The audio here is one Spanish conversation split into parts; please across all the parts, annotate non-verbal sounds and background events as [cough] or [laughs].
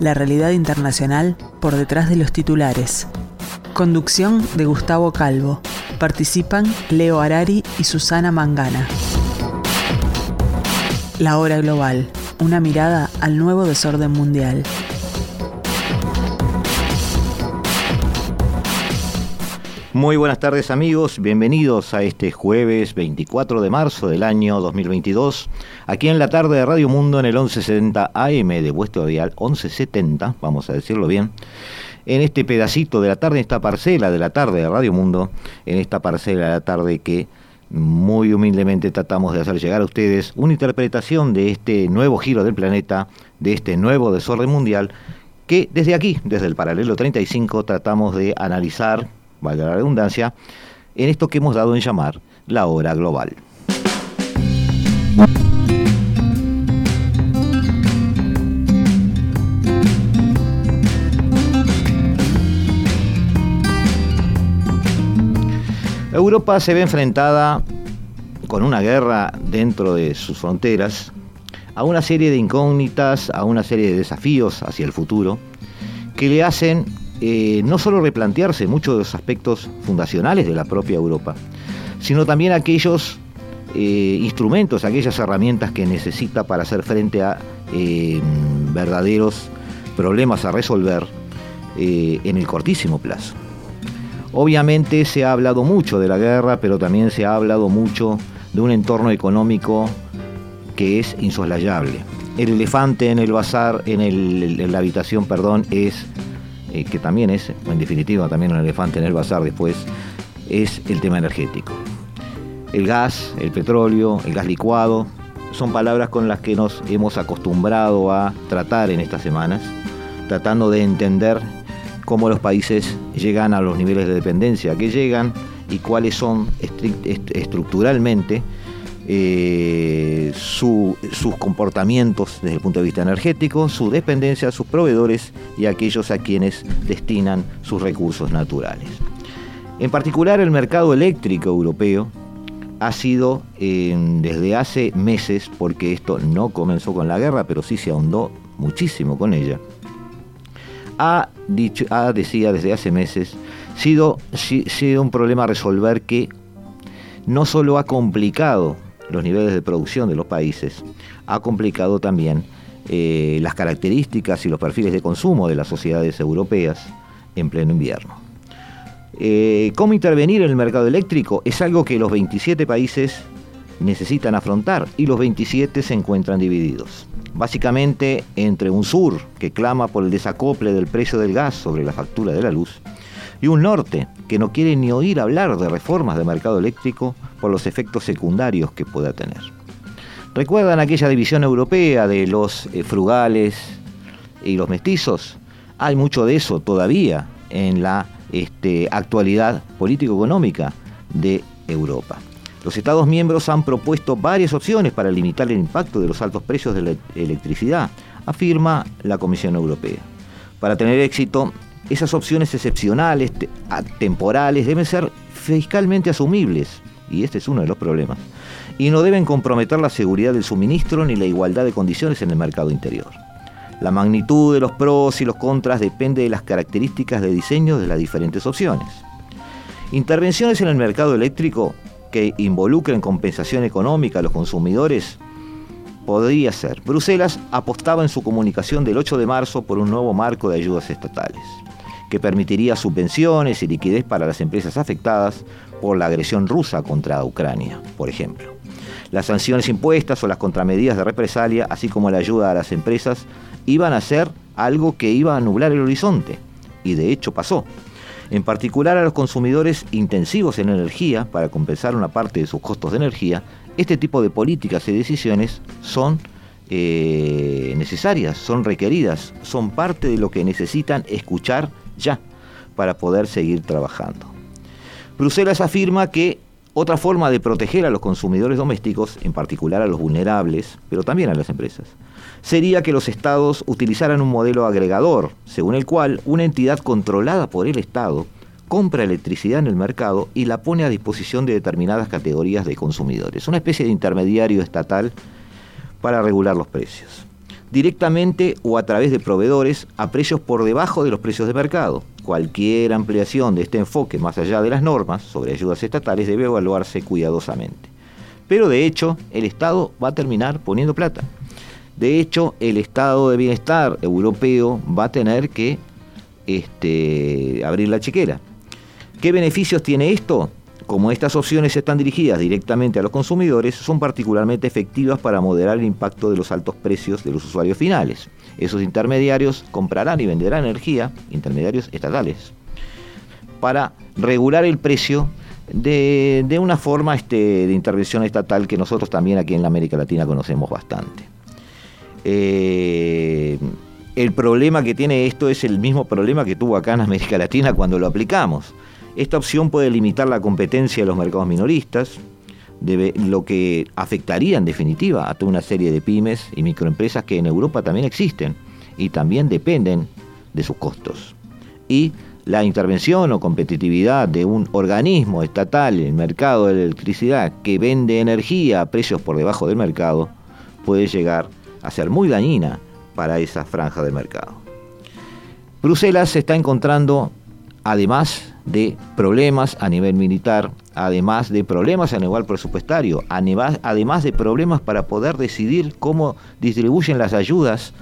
la realidad internacional por detrás de los titulares. Conducción de Gustavo Calvo. Participan Leo Arari y Susana Mangana. La hora global. Una mirada al nuevo desorden mundial. Muy buenas tardes amigos, bienvenidos a este jueves 24 de marzo del año 2022, aquí en la tarde de Radio Mundo en el 1170 AM de vuestro dial, 1170, vamos a decirlo bien, en este pedacito de la tarde, en esta parcela de la tarde de Radio Mundo, en esta parcela de la tarde que muy humildemente tratamos de hacer llegar a ustedes una interpretación de este nuevo giro del planeta, de este nuevo desorden mundial, que desde aquí, desde el paralelo 35, tratamos de analizar, valga la redundancia, en esto que hemos dado en llamar la hora global. Europa se ve enfrentada con una guerra dentro de sus fronteras a una serie de incógnitas, a una serie de desafíos hacia el futuro que le hacen eh, no solo replantearse muchos de los aspectos fundacionales de la propia Europa, sino también aquellos eh, instrumentos, aquellas herramientas que necesita para hacer frente a eh, verdaderos problemas a resolver en el cortísimo plazo. Obviamente se ha hablado mucho de la guerra, pero también se ha hablado mucho de un entorno económico que es insoslayable. El elefante en el bazar, en, la habitación, perdón, es eh, que también es, en definitiva, también un elefante en el bazar después, es el tema energético. El gas, el petróleo, el gas licuado, son palabras con las que nos hemos acostumbrado a tratar en estas semanas, tratando de entender cómo los países llegan a los niveles de dependencia que llegan y cuáles son estructuralmente eh, sus comportamientos desde el punto de vista energético, su dependencia sus proveedores y aquellos a quienes destinan sus recursos naturales. En particular el mercado eléctrico europeo ha sido eh, desde hace meses, porque esto no comenzó con la guerra, pero sí se ahondó muchísimo con ella, ha, dicho, ha decía desde hace meses, sido, sido un problema a resolver que no solo ha complicado los niveles de producción de los países, ha complicado también eh, las características y los perfiles de consumo de las sociedades europeas en pleno invierno. Eh, ¿Cómo intervenir en el mercado eléctrico? Es algo que los 27 países necesitan afrontar y los 27 se encuentran divididos. Básicamente entre un sur que clama por el desacople del precio del gas sobre la factura de la luz y un norte que no quiere ni oír hablar de reformas de mercado eléctrico por los efectos secundarios que pueda tener. ¿Recuerdan aquella división europea de los eh, frugales y los mestizos? Hay mucho de eso todavía en la este, actualidad político-económica de Europa. Los Estados miembros han propuesto varias opciones para limitar el impacto de los altos precios de la electricidad, afirma la Comisión Europea. Para tener éxito, esas opciones excepcionales, temporales, deben ser fiscalmente asumibles y este es uno de los problemas, y no deben comprometer la seguridad del suministro ni la igualdad de condiciones en el mercado interior. La magnitud de los pros y los contras depende de las características de diseño de las diferentes opciones. Intervenciones en el mercado eléctrico que involucren compensación económica a los consumidores podría ser. Bruselas apostaba en su comunicación del 8 de marzo por un nuevo marco de ayudas estatales que permitiría subvenciones y liquidez para las empresas afectadas por la agresión rusa contra Ucrania, por ejemplo. Las sanciones impuestas o las contramedidas de represalia, así como la ayuda a las empresas, iban a ser algo que iba a nublar el horizonte, y de hecho pasó. En particular a los consumidores intensivos en energía, para compensar una parte de sus costos de energía, este tipo de políticas y decisiones son eh, necesarias, son requeridas, son parte de lo que necesitan escuchar ya para poder seguir trabajando. Bruselas afirma que otra forma de proteger a los consumidores domésticos, en particular a los vulnerables, pero también a las empresas, sería que los estados utilizaran un modelo agregador, según el cual una entidad controlada por el Estado compra electricidad en el mercado y la pone a disposición de determinadas categorías de consumidores, una especie de intermediario estatal para regular los precios, directamente o a través de proveedores a precios por debajo de los precios de mercado. Cualquier ampliación de este enfoque más allá de las normas sobre ayudas estatales debe evaluarse cuidadosamente. Pero de hecho, el Estado va a terminar poniendo plata. De hecho, el estado de bienestar europeo va a tener que este, abrir la chequera. ¿Qué beneficios tiene esto? Como estas opciones están dirigidas directamente a los consumidores, son particularmente efectivas para moderar el impacto de los altos precios de los usuarios finales. Esos intermediarios comprarán y venderán energía, intermediarios estatales, para regular el precio de, una forma este, de intervención estatal que nosotros también aquí en la América Latina conocemos bastante. Eh, el problema que tiene esto es el mismo problema que tuvo acá en América Latina cuando lo aplicamos. Esta opción puede limitar la competencia de los mercados minoristas, lo que afectaría en definitiva a toda una serie de pymes y microempresas que en Europa también existen y también dependen de sus costos. Y la intervención o competitividad de un organismo estatal el mercado de electricidad que vende energía a precios por debajo del mercado puede llegar a ser muy dañina para esa franja del mercado. Bruselas se está encontrando, además de problemas a nivel militar, además de problemas a nivel presupuestario, además de problemas para poder decidir cómo distribuyen las ayudas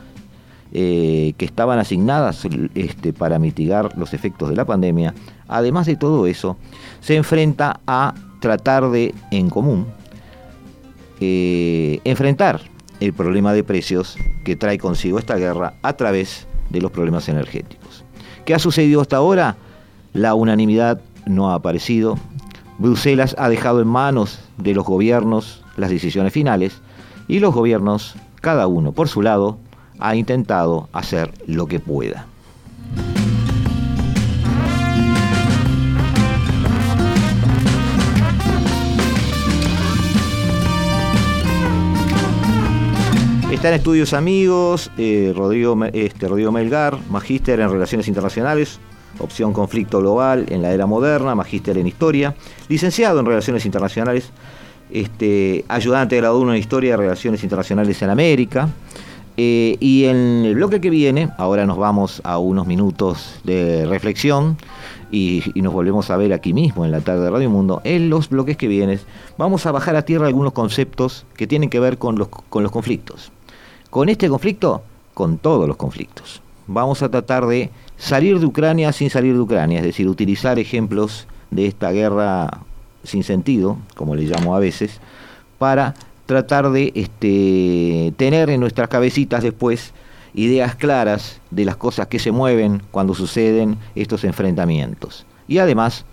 eh, que estaban asignadas este, para mitigar los efectos de la pandemia, además de todo eso, se enfrenta a tratar de, en común, eh, enfrentar el problema de precios que trae consigo esta guerra a través de los problemas energéticos. ¿Qué ha sucedido hasta ahora? La unanimidad no ha aparecido. Bruselas ha dejado en manos de los gobiernos las decisiones finales y los gobiernos, cada uno por su lado, ha intentado hacer lo que pueda. Está en estudios amigos, eh, Rodrigo, este, Rodrigo Melgar, magíster en Relaciones Internacionales, opción conflicto global en la era moderna, magíster en historia, licenciado en Relaciones Internacionales, este, ayudante de grado 1 en Historia de Relaciones Internacionales en América. Eh, y en el bloque que viene, ahora nos vamos a unos minutos de reflexión y, nos volvemos a ver aquí mismo en la tarde de Radio Mundo. En los bloques que vienen vamos a bajar a tierra algunos conceptos que tienen que ver con los, con los conflictos. Con este conflicto, con todos los conflictos. Vamos a tratar de salir de Ucrania sin salir de Ucrania, es decir, utilizar ejemplos de esta guerra sin sentido, como le llamo a veces, para tratar de este, tener en nuestras cabecitas después ideas claras de las cosas que se mueven cuando suceden estos enfrentamientos. Y además,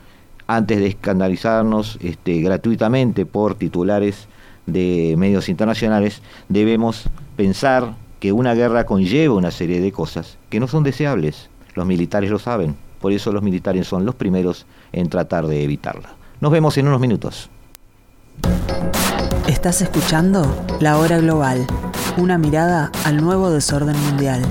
antes de escandalizarnos este, gratuitamente por titulares de medios internacionales, debemos pensar que una guerra conlleva una serie de cosas que no son deseables, los militares lo saben, por eso los militares son los primeros en tratar de evitarla. Nos vemos en unos minutos. Estás escuchando La Hora Global, una mirada al nuevo desorden mundial.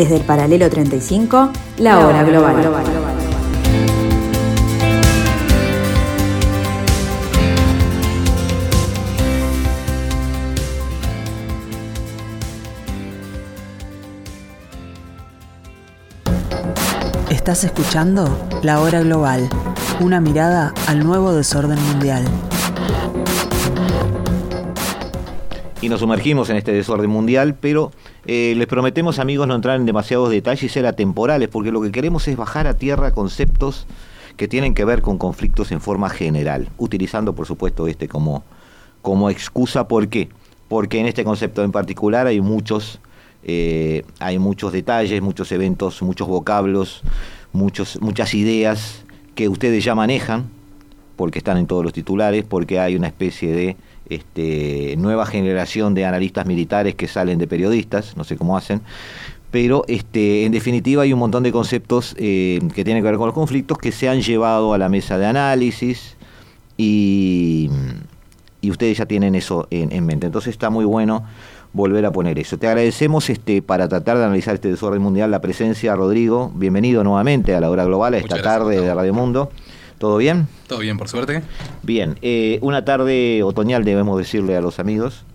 Desde el paralelo 35, la hora global. Estás escuchando La Hora Global, una mirada al nuevo desorden mundial. Y nos sumergimos en este desorden mundial, pero eh, les prometemos, amigos, no entrar en demasiados detalles y ser atemporales, porque lo que queremos es bajar a tierra conceptos que tienen que ver con conflictos en forma general, utilizando por supuesto este como, como excusa. ¿Por qué? Porque en este concepto en particular hay muchos, eh, hay muchos detalles, muchos eventos, muchos vocablos, muchos, muchas ideas que ustedes ya manejan, porque están en todos los titulares, porque hay una especie de este, nueva generación de analistas militares que salen de periodistas, no sé cómo hacen, pero este, en definitiva hay un montón de conceptos eh, que tienen que ver con los conflictos que se han llevado a la mesa de análisis y, ustedes ya tienen eso en, mente. Entonces está muy bueno volver a poner eso. Te agradecemos este, para tratar de analizar este desorden mundial la presencia, Rodrigo. Bienvenido nuevamente a la hora global, a esta tarde de Radio Mundo. ¿Todo bien? Todo bien, por suerte. Bien, eh, una tarde otoñal debemos decirle a los amigos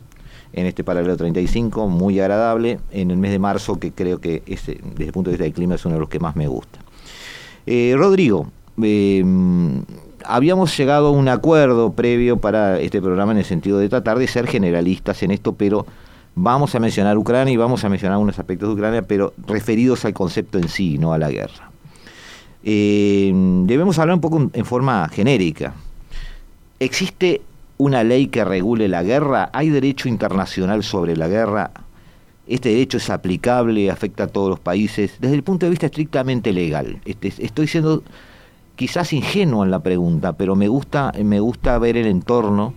en este paralelo 35, muy agradable, en el mes de marzo, que creo que desde el punto de vista del clima es uno de los que más me gusta. Eh, Rodrigo, em, habíamos llegado a un acuerdo previo para este programa en el sentido de tratar de ser generalistas en esto, pero vamos a mencionar Ucrania y vamos a mencionar unos aspectos de Ucrania, pero referidos al concepto en sí, no a la guerra. Em, debemos hablar un poco en forma genérica. ¿Existe una ley que regule la guerra? ¿Hay derecho internacional sobre la guerra? ¿Este derecho es aplicable, afecta a todos los países? Desde el punto de vista estrictamente legal. Este, estoy siendo quizás ingenuo en la pregunta, pero me gusta, me gusta ver el entorno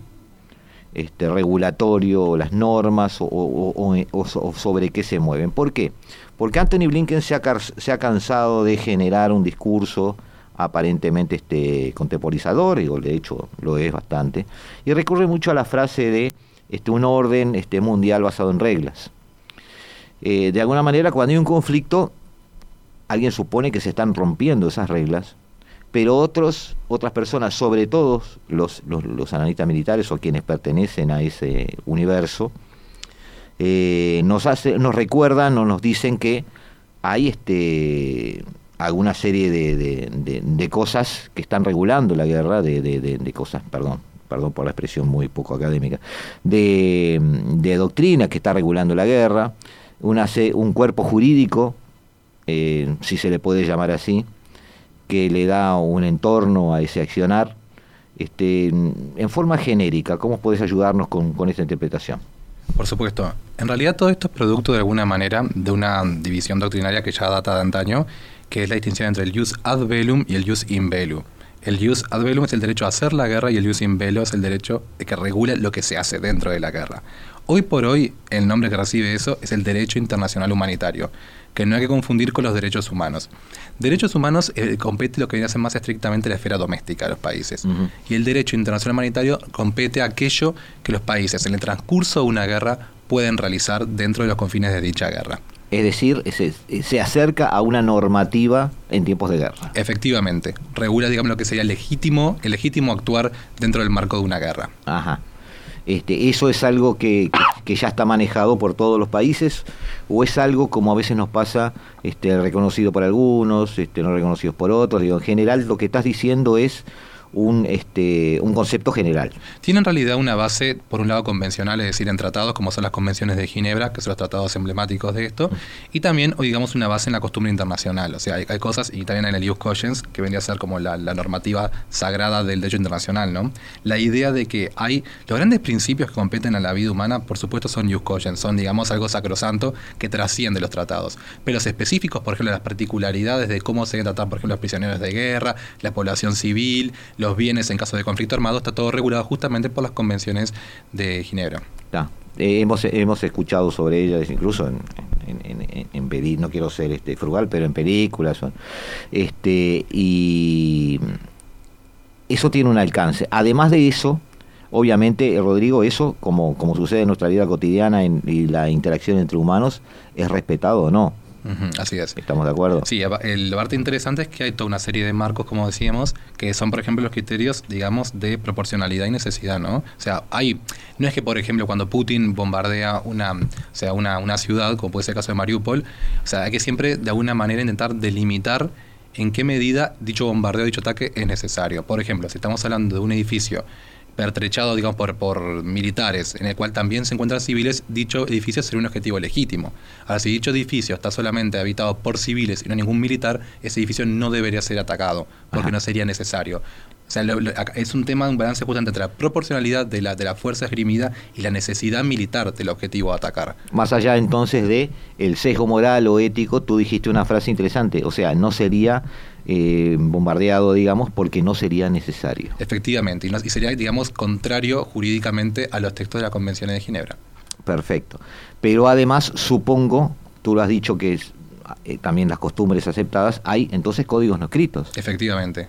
este, regulatorio, las normas o, sobre qué se mueven. ¿Por qué? Porque Anthony Blinken se ha, se ha cansado de generar un discurso aparentemente este contemporizador, y de hecho lo es bastante, y recurre mucho a la frase de este, un orden este, mundial basado en reglas. Eh, de alguna manera, cuando hay un conflicto, alguien supone que se están rompiendo esas reglas, pero otros, otras personas, sobre todo los, los, analistas militares o quienes pertenecen a ese universo, eh, nos, hace, nos recuerdan o nos dicen que hay este, alguna serie de, cosas que están regulando la guerra, de, cosas, perdón, perdón por la expresión muy poco académica, de, doctrina que está regulando la guerra, una, un cuerpo jurídico, eh, si se le puede llamar así, que le da un entorno a ese accionar, este, en forma genérica. ¿Cómo puedes ayudarnos con esta interpretación? Por supuesto. En realidad todo esto es producto de alguna manera de una división doctrinaria que ya data de antaño que es la distinción entre el jus ad bellum y el jus in bello. El jus ad bellum es el derecho a hacer la guerra y el jus in bello es el derecho de que regula lo que se hace dentro de la guerra. Hoy por hoy, el nombre que recibe eso es el derecho internacional humanitario, que no hay que confundir con los derechos humanos. Derechos humanos eh, compete lo que viene a ser más estrictamente la esfera doméstica de los países. Y el derecho internacional humanitario compete aquello que los países en el transcurso de una guerra pueden realizar dentro de los confines de dicha guerra. Es decir, se, acerca a una normativa en tiempos de guerra. Efectivamente, regula, digamos, lo que sería legítimo, el legítimo actuar dentro del marco de una guerra. Ajá. Este, ¿Eso es algo que, ya está manejado por todos los países o es algo como a veces nos pasa, este, reconocido por algunos, este, no reconocidos por otros? Digo, en general lo que estás diciendo es un, este, un concepto general. Tiene en realidad una base, por un lado, convencional, es decir, en tratados, como son las convenciones de Ginebra, que son los tratados emblemáticos de esto, y también, o digamos, una base en la costumbre internacional. O sea, hay, cosas, y también en el Ius que vendría a ser como la, normativa sagrada del derecho internacional, ¿no? La idea de que hay los grandes principios que competen a la vida humana, por supuesto, son Ius son, digamos, algo sacrosanto que trasciende los tratados. Pero los específicos, por ejemplo, las particularidades de cómo se tratan, por ejemplo, los prisioneros de guerra, la población civil, los bienes en caso de conflicto armado, está todo regulado justamente por las convenciones de Ginebra. Eh, hemos, hemos escuchado sobre ellas, incluso en, en, no quiero ser este frugal, pero en películas. Este, y eso tiene un alcance. Además de eso, obviamente, Rodrigo, eso, como, como sucede en nuestra vida cotidiana y la interacción entre humanos, es respetado o no así es. ¿Estamos de acuerdo? Sí, el, parte interesante es que hay toda una serie de marcos, como decíamos, que son, por ejemplo, los criterios, digamos, de proporcionalidad y necesidad, ¿no? O sea, hay, no es que, por ejemplo, cuando Putin bombardea una, o sea, una, una ciudad, como puede ser el caso de Mariupol, o sea, hay que siempre, de alguna manera, intentar delimitar en qué medida dicho bombardeo, dicho ataque es necesario. Por ejemplo, si estamos hablando de un edificio pertrechado, digamos, por, por militares, en el cual también se encuentran civiles, dicho edificio sería un objetivo legítimo. Ahora, si dicho edificio está solamente habitado por civiles y no ningún militar, ese edificio no debería ser atacado, porque no sería necesario. O sea, es un tema de un balance justamente entre la proporcionalidad de la, de la fuerza esgrimida y la necesidad militar del objetivo a atacar. Más allá entonces de el sesgo moral o ético, tú dijiste una frase interesante, o sea, no sería eh, bombardeado, digamos, porque no sería necesario. Efectivamente, y, sería, digamos, contrario jurídicamente a los textos de la Convención de Ginebra. Perfecto. Pero además, supongo, tú lo has dicho que es, eh, también las costumbres aceptadas, hay entonces códigos no escritos. Efectivamente.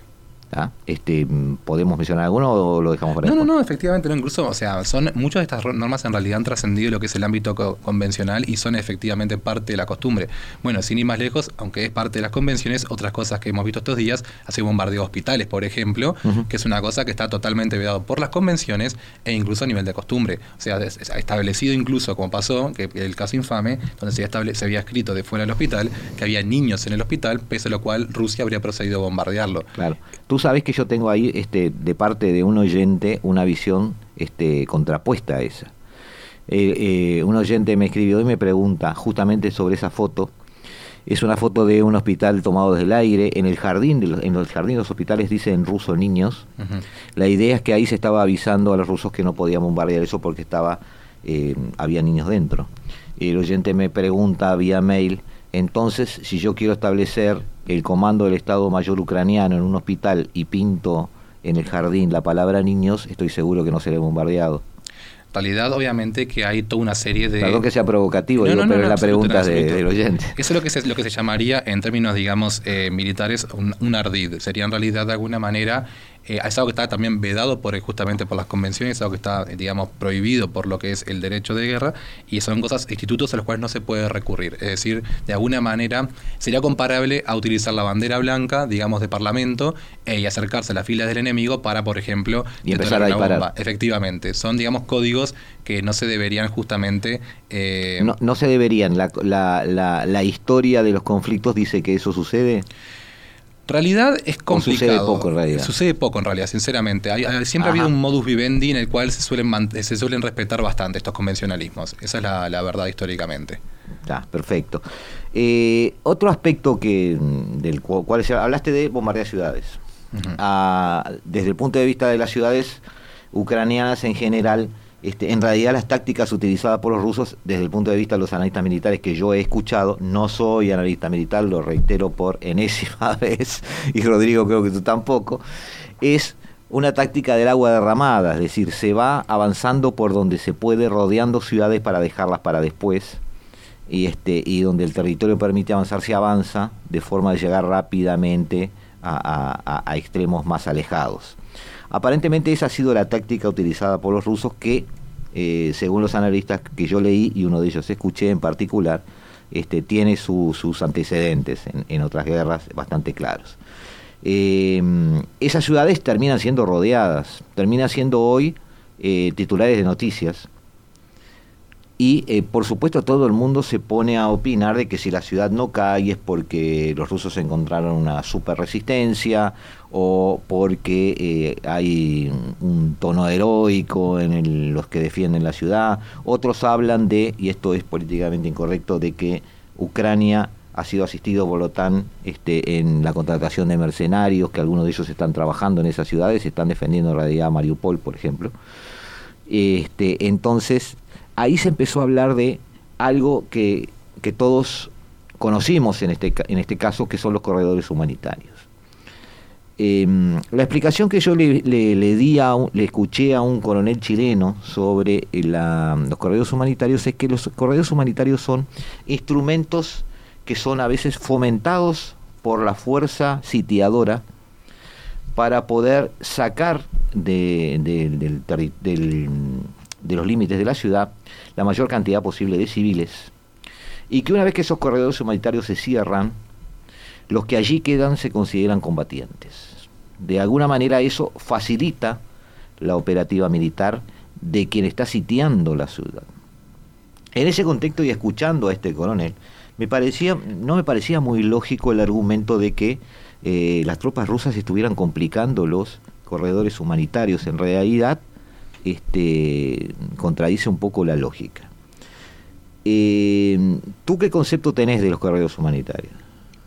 Este, ¿Podemos mencionar alguno o lo dejamos para No, no, no, efectivamente, no, incluso, o sea, son muchas de estas normas en realidad han trascendido lo que es el ámbito convencional y son efectivamente parte de la costumbre. Bueno, sin ir más lejos, aunque es parte de las convenciones, otras cosas que hemos visto estos días, hace bombardeo de hospitales, por ejemplo, que es una cosa que está totalmente vedado por las convenciones e incluso a nivel de costumbre. O sea, establecido incluso, como pasó, que el caso infame, donde se, se había escrito de fuera del hospital que había niños en el hospital, pese a lo cual Rusia habría procedido a bombardearlo. Claro. Tú sabes que yo tengo ahí, este, de parte de un oyente, una visión este, contrapuesta a esa. Eh, eh, un oyente me escribió y me pregunta justamente sobre esa foto. Es una foto de un hospital tomado desde el aire. En el jardín, de los, en los jardines de los hospitales dice en ruso niños. La idea es que ahí se estaba avisando a los rusos que no podían bombardear eso porque estaba eh, había niños dentro. El oyente me pregunta vía mail, entonces si yo quiero establecer el comando del Estado Mayor ucraniano en un hospital y pinto en el jardín la palabra niños, estoy seguro que no seré bombardeado. En realidad, obviamente, que hay toda una serie de... Perdón que sea provocativo, pero la pregunta del oyente. Eso es lo que se, lo que se llamaría, en términos, digamos, eh, militares, un, un, ardid. Sería en realidad, de alguna manera, eh, es algo que está también vedado por, justamente por las convenciones, es algo que está, digamos, prohibido por lo que es el derecho de guerra, y son cosas, institutos a los cuales no se puede recurrir. Es decir, de alguna manera sería comparable a utilizar la bandera blanca, digamos, de parlamento, eh, y acercarse a las filas del enemigo para, por ejemplo, y empezar a disparar. Efectivamente, son, digamos, códigos que no se deberían justamente... Eh, no, no se deberían, la, la, la, la historia de los conflictos dice que eso sucede realidad es complicado. sucede poco en realidad. Sucede poco en realidad, sinceramente. siempre ha habido un modus vivendi en el cual se suelen, se suelen respetar bastante estos convencionalismos. Esa es la, verdad históricamente. Ya, perfecto. Eh, otro aspecto que del cual hablaste de bombardear ciudades. Ah, desde el punto de vista de las ciudades ucranianas en general, este, en realidad las tácticas utilizadas por los rusos desde el punto de vista de los analistas militares que yo he escuchado, no soy analista militar, lo reitero por enésima [laughs] vez, y Rodrigo creo que tú tampoco, es una táctica del agua derramada, es decir, se va avanzando por donde se puede, rodeando ciudades para dejarlas para después, y, este, y donde el territorio permite avanzar, se avanza de forma de llegar rápidamente a extremos más alejados. Aparentemente esa ha sido la táctica utilizada por los rusos que, eh, según los analistas que yo leí y uno de ellos escuché en particular, este, tiene sus antecedentes en, otras guerras bastante claros. Eh, esas ciudades terminan siendo rodeadas, terminan siendo hoy eh, titulares de noticias y eh, por supuesto todo el mundo se pone a opinar de que si la ciudad no cae es porque los rusos encontraron una super resistencia o porque eh, hay un tono heroico en los que defienden la ciudad. Otros hablan de, y esto es políticamente incorrecto, de que Ucrania ha sido asistido por la OTAN este, en la contratación de mercenarios, que algunos de ellos están trabajando en esas ciudades, están defendiendo en realidad Mariupol, por ejemplo. Este, entonces, ahí se empezó a hablar de algo que, todos conocimos en este, en este caso, que son los corredores humanitarios. Em, la explicación que yo le, le, di a le escuché a un coronel chileno sobre los corredores humanitarios es que los corredores humanitarios son instrumentos que son a veces fomentados por la fuerza sitiadora para poder sacar de, del, del, de los límites de la ciudad la mayor cantidad posible de civiles y que una vez que esos corredores humanitarios se cierran, los que allí quedan se consideran combatientes. De alguna manera eso facilita la operativa militar de quien está sitiando la ciudad. En ese contexto y escuchando a este coronel, me parecía, no me parecía muy lógico el argumento de que eh, las tropas rusas estuvieran complicando los corredores humanitarios. En realidad, este, contradice un poco la lógica. Eh, ¿Tú qué concepto tenés de los corredores humanitarios?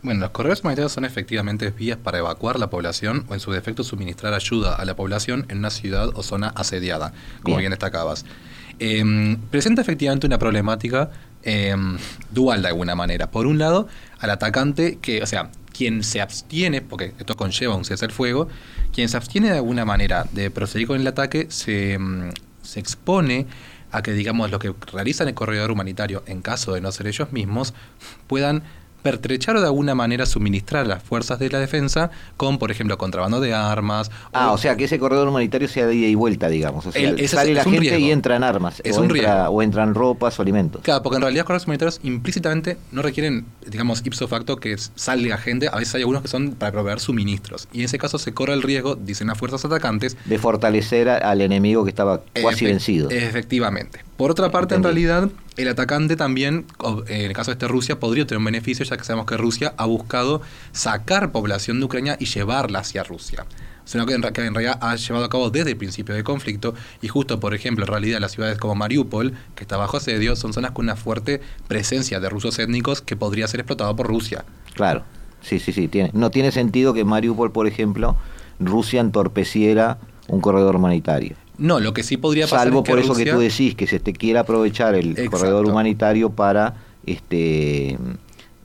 Bueno, los corredores humanitarios son efectivamente vías para evacuar la población o en su defecto suministrar ayuda a la población en una ciudad o zona asediada, como bien, destacabas. Em, presenta efectivamente una problemática em, dual de alguna manera. Por un lado, al atacante que, o sea, quien se abstiene, porque esto conlleva un cese al fuego, quien se abstiene de alguna manera de proseguir con el ataque se, em, se expone a que, digamos, los que realizan el corredor humanitario, en caso de no ser ellos mismos, puedan pertrechar o de alguna manera suministrar las fuerzas de la defensa con, por ejemplo, contrabando de armas. Ah, o, sea, que ese corredor humanitario sea de ida y vuelta, digamos. O sea, sale la gente y entran armas. Es o, un entra, o entran ropas o alimentos. Claro, porque en realidad los corredores humanitarios implícitamente no requieren, digamos, ipso facto que salga gente. A veces hay algunos que son para proveer suministros. Y en ese caso se corre el riesgo, dicen las fuerzas atacantes. De fortalecer al enemigo que estaba casi vencido. Efectivamente. Por otra parte, en realidad, el atacante también, en el caso de este Rusia, podría tener un beneficio, ya que sabemos que Rusia ha buscado sacar población de Ucrania y llevarla hacia Rusia. Sino que en, que en realidad ha llevado a cabo desde el principio del conflicto. Y justo, por ejemplo, en realidad las ciudades como Mariupol, que está bajo asedio, son zonas con una fuerte presencia de rusos étnicos que podría ser explotado por Rusia. Claro, sí, sí, sí. Tiene, no tiene sentido que Mariupol, por ejemplo, Rusia entorpeciera un corredor humanitario. No, lo que sí podría pasar Salvo por eso que tú decís, que se te quiera aprovechar el corredor humanitario para este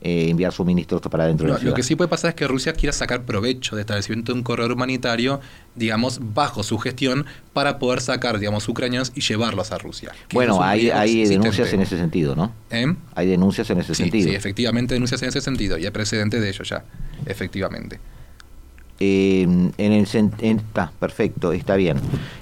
eh, enviar suministros para dentro de la ciudad. Lo que sí puede pasar es que Rusia quiera sacar provecho de establecimiento de un corredor humanitario, digamos, bajo su gestión, para poder sacar, digamos, ucranianos y llevarlos a Rusia. Bueno, hay, hay denuncias en ese sentido, ¿no? ¿Eh? Hay denuncias en ese sentido. Sí, efectivamente, denuncias en ese sentido, y hay precedente de ello ya, efectivamente. Eh, en el está perfecto, está bien.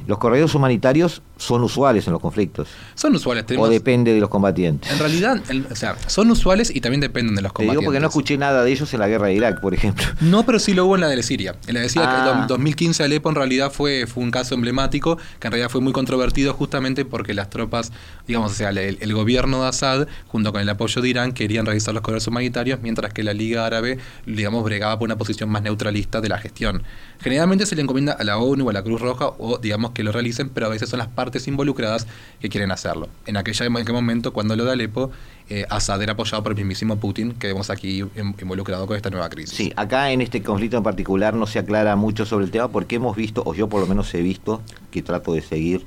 Los corredores humanitarios son usuales en los conflictos. Son usuales. o depende de los combatientes. En realidad, o sea, son usuales y también dependen de los combatientes. Te digo porque no escuché nada de ellos en la guerra de Irak, por ejemplo. No, pero sí lo hubo en la de Siria. En la de Siria, ah. 2015 Alepo en realidad fue, fue un caso emblemático, que en realidad fue muy controvertido justamente porque las tropas, digamos, o sea, el, gobierno de Assad, junto con el apoyo de Irán, querían realizar los corredores humanitarios, mientras que la Liga Árabe, digamos, bregaba por una posición más neutralista de la gestión. Generalmente se le encomienda a la ONU o a la Cruz Roja, o digamos que lo realicen, pero a veces son las partes involucradas que quieren hacerlo. En aquella en aquel momento, cuando lo de Alepo, eh, Assad era apoyado por el mismísimo Putin, que vemos aquí involucrado con esta nueva crisis. Sí, acá en este conflicto en particular no se aclara mucho sobre el tema porque hemos visto, o yo por lo menos he visto, que trato de seguir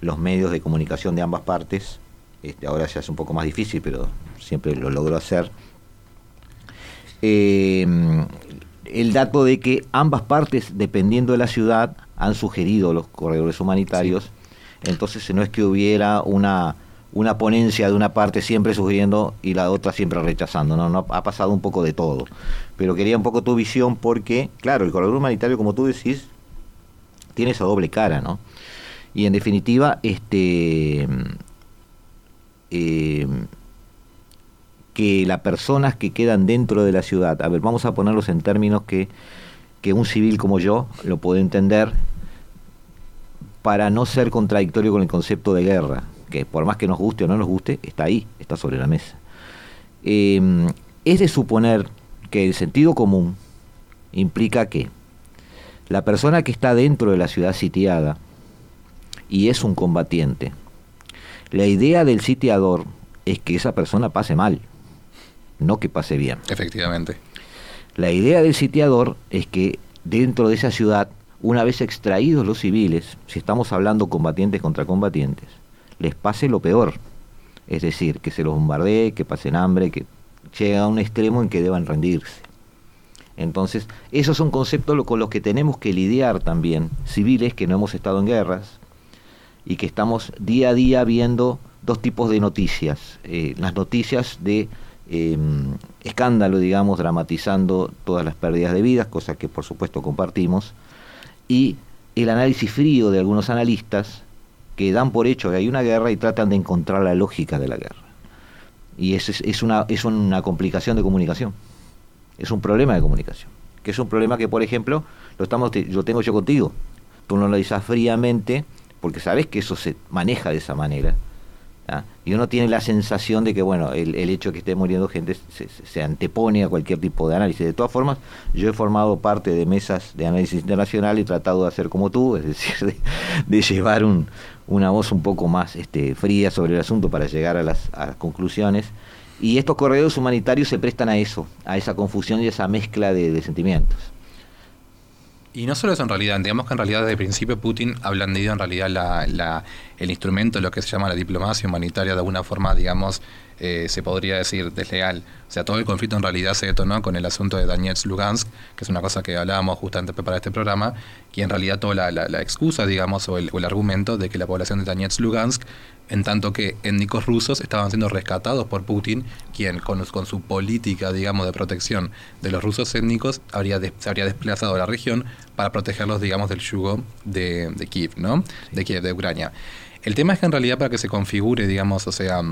los medios de comunicación de ambas partes. Este, ahora se hace un poco más difícil, pero siempre lo logro hacer. Eh, el dato de que ambas partes, dependiendo de la ciudad, han sugerido los corredores humanitarios. Entonces no es que hubiera una, una ponencia de una parte siempre sugiriendo y la otra siempre rechazando, ¿no? no ha pasado un poco de todo. Pero quería un poco tu visión porque, claro, el corredor humanitario, como tú decís, tiene esa doble cara, ¿no? Y en definitiva, este eh, que las personas que quedan dentro de la ciudad, a ver, vamos a ponerlos en términos que, que un civil como yo lo puede entender, para no ser contradictorio con el concepto de guerra, que por más que nos guste o no nos guste, está ahí, está sobre la mesa. Em, es de suponer que el sentido común implica que la persona que está dentro de la ciudad sitiada y es un combatiente, la idea del sitiador es que esa persona pase mal, no que pase bien. Efectivamente. La idea del sitiador es que dentro de esa ciudad una vez extraídos los civiles, si estamos hablando combatientes contra combatientes, les pase lo peor. Es decir, que se los bombardee, que pasen hambre, que llegue a un extremo en que deban rendirse. Entonces, esos son conceptos con los que tenemos que lidiar también, civiles que no hemos estado en guerras y que estamos día a día viendo dos tipos de noticias. Eh, las noticias de em, escándalo, digamos, dramatizando todas las pérdidas de vidas, cosas que por supuesto compartimos, y el análisis frío de algunos analistas que dan por hecho que hay una guerra y tratan de encontrar la lógica de la guerra. Y es, es, una, es una complicación de comunicación, es un problema de comunicación, que es un problema que, por ejemplo, lo, estamos, lo tengo yo contigo, tú lo analizas fríamente porque sabes que eso se maneja de esa manera, ¿ah? Y uno tiene la sensación de que, bueno, el, hecho de que esté muriendo gente se, antepone a cualquier tipo de análisis. De todas formas, yo he formado parte de mesas de análisis internacional y tratado de hacer como tú, es decir, de, llevar un, una voz un poco más este, fría sobre el asunto para llegar a las, conclusiones. Y estos corredores humanitarios se prestan a eso, a esa confusión y esa mezcla de sentimientos. Y no solo eso en realidad, digamos que en realidad desde el principio Putin ha blandido en realidad la, el instrumento, lo que se llama la diplomacia humanitaria, de alguna forma, digamos, eh, se podría decir desleal. O sea, todo el conflicto en realidad se detonó con el asunto de Donetsk Lugansk, que es una cosa que hablábamos justamente para este programa, y en realidad toda la, excusa, digamos, o el, el, argumento de que la población de Donetsk Lugansk en tanto que étnicos rusos estaban siendo rescatados por Putin, quien con, su política, digamos, de protección de los rusos étnicos habría se habría desplazado a la región para protegerlos, digamos, del yugo de, de Kiev, ¿no? De Kiev, de Ucrania. El tema es que en realidad para que se configure, digamos, o sea,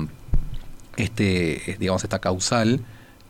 este, digamos, esta causal,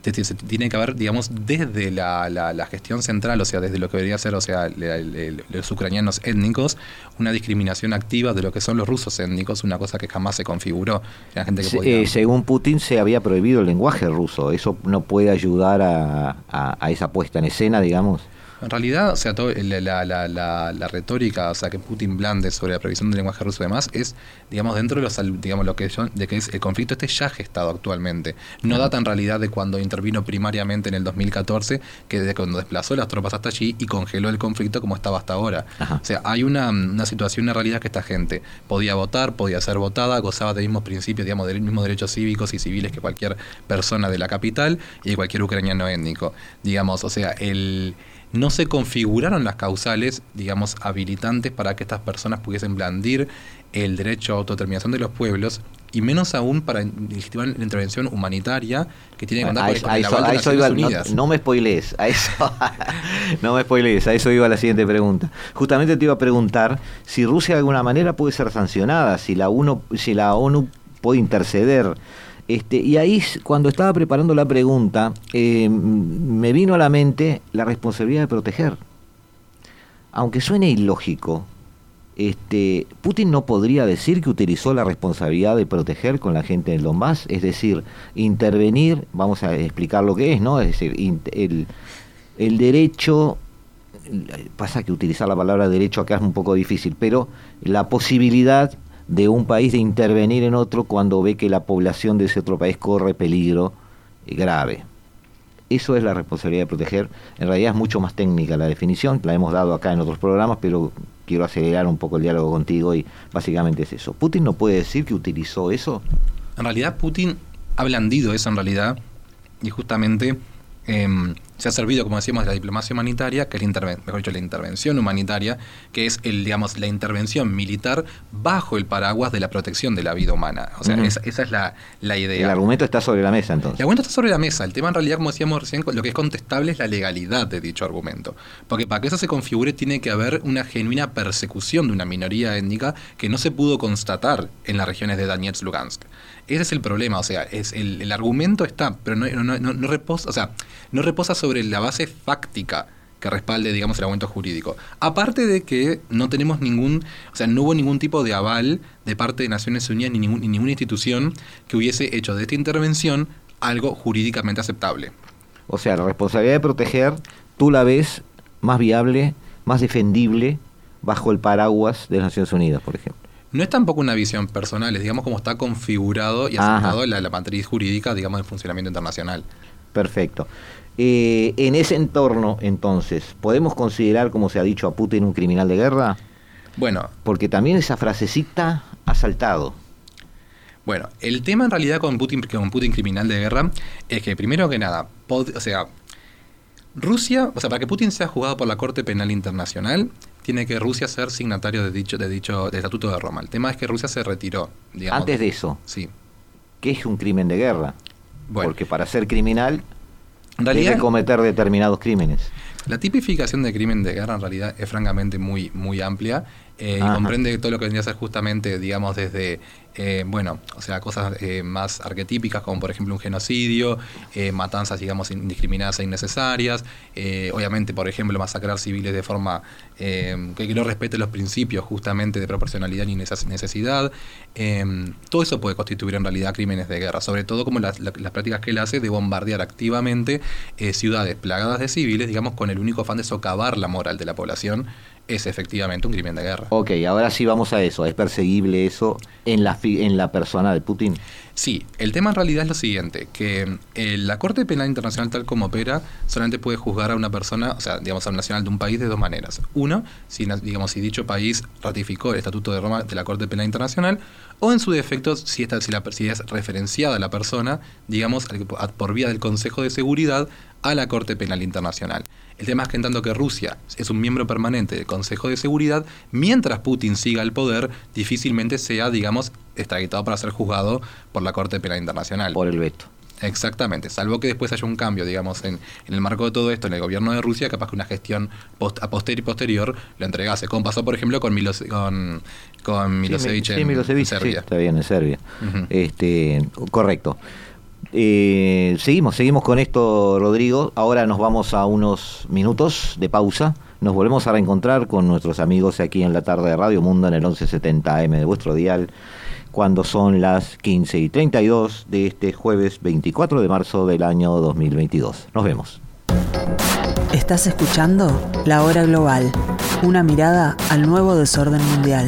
tiene que haber, digamos, desde la, la, gestión central, o sea, desde lo que debería ser, o sea, los ucranianos étnicos, una discriminación activa de lo que son los rusos étnicos, una cosa que jamás se configuró. La gente que eh, según Putin se había prohibido el lenguaje ruso, ¿eso no puede ayudar a, a esa puesta en escena, digamos? En realidad, o sea, la, la, la, retórica, o sea, que Putin blande sobre la previsión del lenguaje ruso y demás, es, digamos, dentro de los, digamos, lo que de que es el conflicto este ya gestado actualmente. No data en realidad de cuando intervino primariamente en el 2014, que desde cuando desplazó las tropas hasta allí y congeló el conflicto como estaba hasta ahora. O sea, hay una, una situación, una realidad que esta gente podía votar, podía ser votada, gozaba del mismo principio, digamos, del mismo derechos cívicos y civiles que cualquier persona de la capital y de cualquier ucraniano étnico. Digamos, o sea, el no se configuraron las causales, digamos, habilitantes para que estas personas pudiesen blandir el derecho a autodeterminación de los pueblos y menos aún para legitimar la intervención humanitaria que tiene que contar con, el aval de Unidas. No, me spoilees, a eso [laughs] no me spoilees, a eso iba la siguiente pregunta. Justamente te iba a preguntar si Rusia de alguna manera puede ser sancionada, si la UNO, si la ONU puede interceder este, y ahí, cuando estaba preparando la pregunta, eh, me vino a la mente la responsabilidad de proteger. Aunque suene ilógico, este, Putin no podría decir que utilizó la responsabilidad de proteger con la gente del Donbass, es decir, intervenir, vamos a explicar lo que es, ¿no? Es decir, el, el derecho, pasa que utilizar la palabra derecho acá es un poco difícil, pero la posibilidad de un país de intervenir en otro cuando ve que la población de ese otro país corre peligro grave. Eso es la responsabilidad de proteger. En realidad es mucho más técnica la definición, la hemos dado acá en otros programas, pero quiero acelerar un poco el diálogo contigo y básicamente es eso. ¿Putin no puede decir que utilizó eso? En realidad Putin ha blandido eso en realidad y justamente Em, se ha servido, como decíamos, de la diplomacia humanitaria, que es la mejor dicho, la intervención humanitaria, que es el, digamos, la intervención militar bajo el paraguas de la protección de la vida humana. O sea, esa, es la, idea. El argumento está sobre la mesa, entonces. El argumento está sobre la mesa. El tema, en realidad, como decíamos recién, lo que es contestable es la legalidad de dicho argumento. Porque para que eso se configure, tiene que haber una genuina persecución de una minoría étnica que no se pudo constatar en las regiones de Donetsk, Lugansk. Ese es el problema, o sea, es el, argumento está, pero no, reposa, o sea, no reposa sobre la base fáctica que respalde, digamos, el argumento jurídico. Aparte de que no tenemos ningún, o sea, no hubo ningún tipo de aval de parte de Naciones Unidas ni, ningún, ni ninguna institución que hubiese hecho de esta intervención algo jurídicamente aceptable. O sea, la responsabilidad de proteger, tú la ves más viable, más defendible bajo el paraguas de Naciones Unidas, por ejemplo. No es tampoco una visión personal, es digamos como está configurado y aceptado la, la, matriz jurídica, digamos, del funcionamiento internacional. Perfecto. Eh, en ese entorno, entonces, ¿podemos considerar, como se ha dicho, a Putin un criminal de guerra? Bueno. Porque también esa frasecita ha saltado. Bueno, el tema en realidad con Putin, con Putin criminal de guerra es que primero que nada, o sea, Rusia, o sea, para que Putin sea juzgado por la Corte Penal Internacional, tiene que Rusia ser signatario de dicho, de dicho de Estatuto de Roma. El tema es que Rusia se retiró. Digamos, Antes de eso. Sí. ¿Qué es un crimen de guerra? Porque para ser criminal en realidad, debe cometer determinados crímenes. La tipificación de crimen de guerra en realidad es francamente muy, muy amplia eh, y comprende todo lo que vendría a ser justamente, digamos, desde eh, bueno, o sea, cosas eh, más arquetípicas como por ejemplo un genocidio, eh, matanzas, digamos, indiscriminadas e innecesarias, obviamente, por ejemplo, masacrar civiles de forma que no respete los principios justamente de proporcionalidad ni necesidad. todo eso puede constituir en realidad crímenes de guerra, sobre todo como las, las prácticas que él hace de bombardear activamente ciudades plagadas de civiles, digamos, con el único afán de socavar la moral de la población es efectivamente un crimen de guerra. Ok, ahora sí vamos a eso. ¿Es perseguible eso en la, en la persona de Putin? Sí, el tema en realidad es lo siguiente, que eh, la Corte Penal Internacional tal como opera solamente puede juzgar a una persona, o sea, digamos, a un nacional de un país de dos maneras. Uno, si, digamos, si dicho país ratificó el Estatuto de Roma de la Corte Penal Internacional, o en su defecto, si, esta, si, la, si es referenciada la persona, digamos, por vía del Consejo de Seguridad a la Corte Penal Internacional. El tema es que en tanto que Rusia es un miembro permanente del Consejo de Seguridad, mientras Putin siga al poder, difícilmente sea, digamos, extraditado para ser juzgado por la Corte Penal Internacional. Por el veto. Exactamente, salvo que después haya un cambio, digamos, en, el marco de todo esto, en el gobierno de Rusia, capaz que una gestión post, a posteriori posterior lo entregase, como pasó, por ejemplo, con, con, con Milosevic, en, Serbia. está bien, en Serbia. este, correcto. Eh, seguimos, seguimos con esto, Rodrigo. Ahora nos vamos a unos minutos de pausa. Nos volvemos a reencontrar con nuestros amigos aquí en la tarde de Radio Mundo en el 1170 AM de vuestro dial, cuando son las 15 y 32 de este jueves 24 de marzo del año 2022. Nos vemos. Estás escuchando La Hora Global, una mirada al nuevo desorden mundial.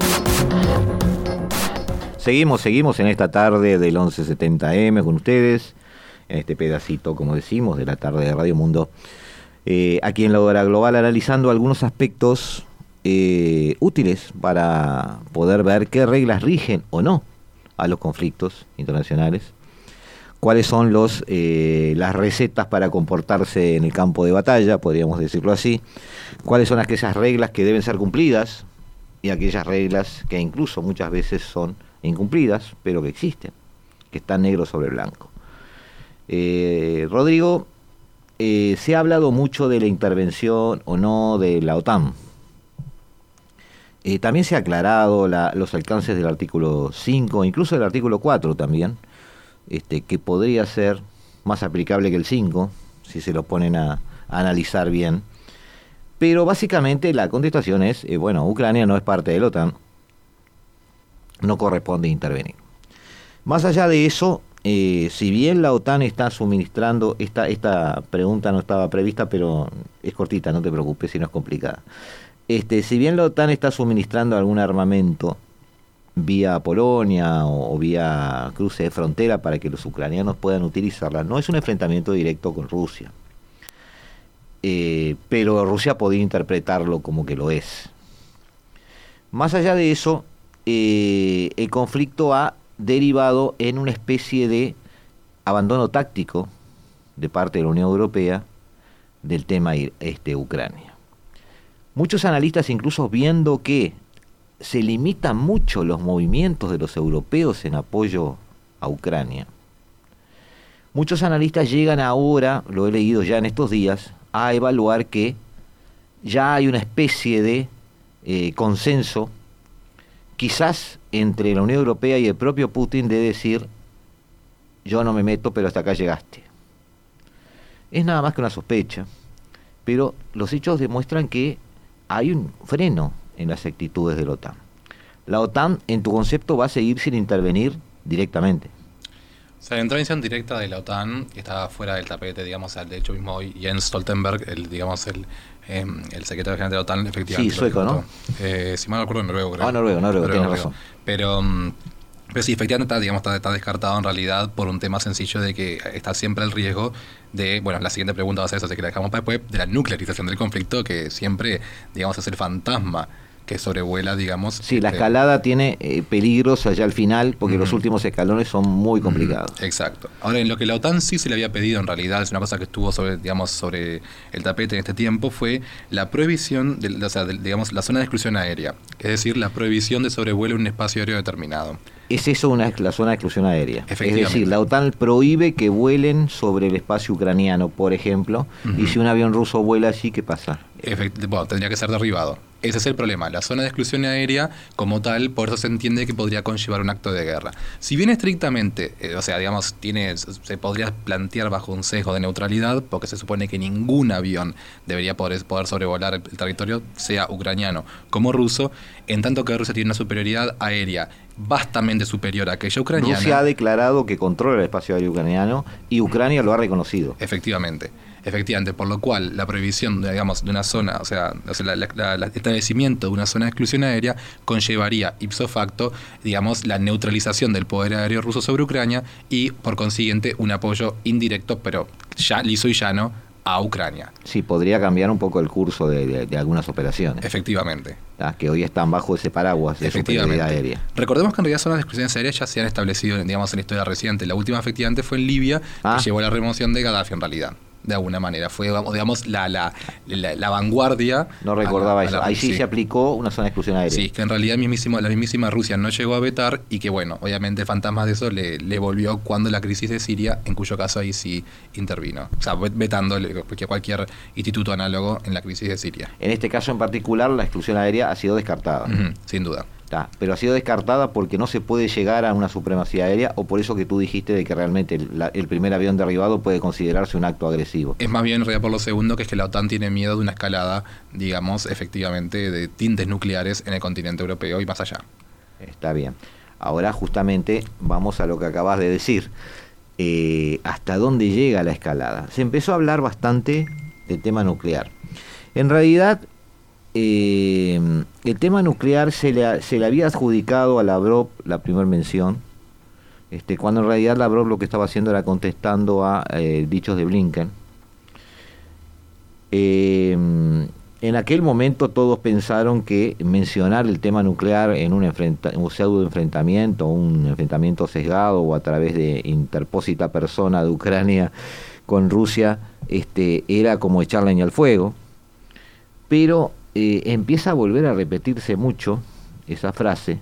Seguimos, seguimos en esta tarde del 1170M con ustedes, en este pedacito, como decimos, de la tarde de Radio Mundo, eh, aquí en la hora global, analizando algunos aspectos eh, útiles para poder ver qué reglas rigen o no a los conflictos internacionales, cuáles son los, eh, las recetas para comportarse en el campo de batalla, podríamos decirlo así, cuáles son aquellas reglas que deben ser cumplidas y aquellas reglas que incluso muchas veces son incumplidas, pero que existen, que están negro sobre blanco. Eh, Rodrigo, eh, se ha hablado mucho de la intervención o no de la OTAN. Eh, también se ha aclarado los alcances del artículo 5, incluso del artículo 4 también, este, que podría ser más aplicable que el 5, si se lo ponen a, a analizar bien. Pero básicamente la contestación es, bueno, Ucrania no es parte de la OTAN, no corresponde intervenir. Más allá de eso, eh, si bien la OTAN está suministrando, esta, esta pregunta no estaba prevista, pero es cortita, no te preocupes si no es complicada. Este, si bien la OTAN está suministrando algún armamento vía Polonia o, vía cruce de frontera para que los ucranianos puedan utilizarla, no es un enfrentamiento directo con Rusia. Eh, pero Rusia podría interpretarlo como que lo es. Más allá de eso, eh, el conflicto ha derivado en una especie de abandono táctico de parte de la Unión Europea del tema este, Ucrania. Muchos analistas incluso viendo que se limitan mucho los movimientos de los europeos en apoyo a Ucrania. Muchos analistas llegan ahora, lo he leído ya en estos días, a evaluar que ya hay una especie de eh, consenso quizás entre la Unión Europea y el propio Putin de decir, yo no me meto, pero hasta acá llegaste. Es nada más que una sospecha, pero los hechos demuestran que hay un freno en las actitudes de la OTAN. La OTAN, en tu concepto, va a seguir sin intervenir directamente. O sea, la intervención directa de la OTAN está fuera del tapete, digamos, de hecho mismo hoy Jens Stoltenberg, el, digamos, el, eh, el secretario general de la OTAN efectivamente. Sí, sueco, ¿no? Eh, si mal no recuerdo, noruego, creo. Ah, noruego, noruego, tienes razón. Pero, mm, pero sí, efectivamente está, digamos, está, está descartado en realidad por un tema sencillo de que está siempre el riesgo de, bueno, la siguiente pregunta va a ser eso, así que la dejamos para después, de la nuclearización del conflicto, que siempre, digamos, es el fantasma que sobrevuela, digamos. Sí, la este, escalada tiene eh, peligros allá al final porque los últimos escalones son muy complicados. Exacto. Ahora, en lo que la OTAN sí se le había pedido, en realidad, es una cosa que estuvo sobre, digamos, sobre el tapete en este tiempo, fue la prohibición, de, o sea, de- digamos, la zona de exclusión aérea. Es decir, la prohibición de sobrevuelo en un espacio aéreo determinado. Es eso una, la zona de exclusión aérea. Es decir, la OTAN prohíbe que vuelen sobre el espacio ucraniano, por ejemplo, y si un avión ruso vuela allí, ¿qué pasa? Efect- bueno, tendría que ser derribado. Ese es el problema. La zona de exclusión aérea, como tal, por eso se entiende que podría conllevar un acto de guerra. Si bien estrictamente, eh, o sea, digamos, tiene, se podría plantear bajo un sesgo de neutralidad, porque se supone que ningún avión debería poder, poder sobrevolar el, el territorio, sea ucraniano como ruso, en tanto que Rusia tiene una superioridad aérea vastamente superior a aquella ucraniana. Rusia ha declarado que controla el espacio aéreo ucraniano y Ucrania lo ha reconocido. Efectivamente, efectivamente, por lo cual la prohibición, de, digamos, de una zona, o sea, o sea, la- la- la- el establecimiento de una zona de exclusión aérea conllevaría ipso facto, digamos, la neutralización del poder aéreo ruso sobre Ucrania y, por consiguiente, un apoyo indirecto, pero ya liso y llano, a Ucrania. Sí, podría cambiar un poco el curso de, de- de algunas operaciones, Efectivamente. ¿tá? que hoy están bajo ese paraguas de superioridad aérea. Recordemos que en realidad zonas de exclusión aéreas ya se han establecido, digamos, en la historia reciente. La última efectivamente fue en Libia, Ah. que llevó a la remoción de Gaddafi en realidad. De alguna manera. Fue, digamos, la, la, la, la vanguardia. No recordaba a eso. Ahí sí, se aplicó una zona de exclusión aérea. Sí, que en realidad mismísimo, la mismísima Rusia no llegó a vetar y que, bueno, obviamente fantasmas de eso le, le volvió cuando la crisis de Siria, en cuyo caso ahí sí intervino. O sea, vet- vetando el- cualquier, instituto análogo en la crisis de Siria. En este caso en particular, la exclusión aérea ha sido descartada. Sin duda. Pero ha sido descartada porque no se puede llegar a una supremacía aérea o por eso que tú dijiste de que realmente el, la- el primer avión derribado puede considerarse un acto agresivo. Es más bien en realidad por lo segundo que es que la OTAN tiene miedo de una escalada, digamos, efectivamente, de tintes nucleares en el continente europeo y más allá. Está bien. Ahora justamente vamos a lo que acabas de decir. Eh, ¿Hasta dónde llega la escalada? Se empezó a hablar bastante del tema nuclear. En realidad, eh, el tema nuclear se le, se le había adjudicado a Lavrov la primera mención, este, cuando en realidad Lavrov lo que estaba haciendo era contestando a eh, dichos de Blinken. Eh, en aquel momento todos pensaron que mencionar el tema nuclear en un, enfrenta un pseudo enfrentamiento, un enfrentamiento sesgado o a través de interpósita persona de Ucrania con Rusia, este, era como echar leña al fuego. Pero eh, empieza a volver a repetirse mucho esa frase.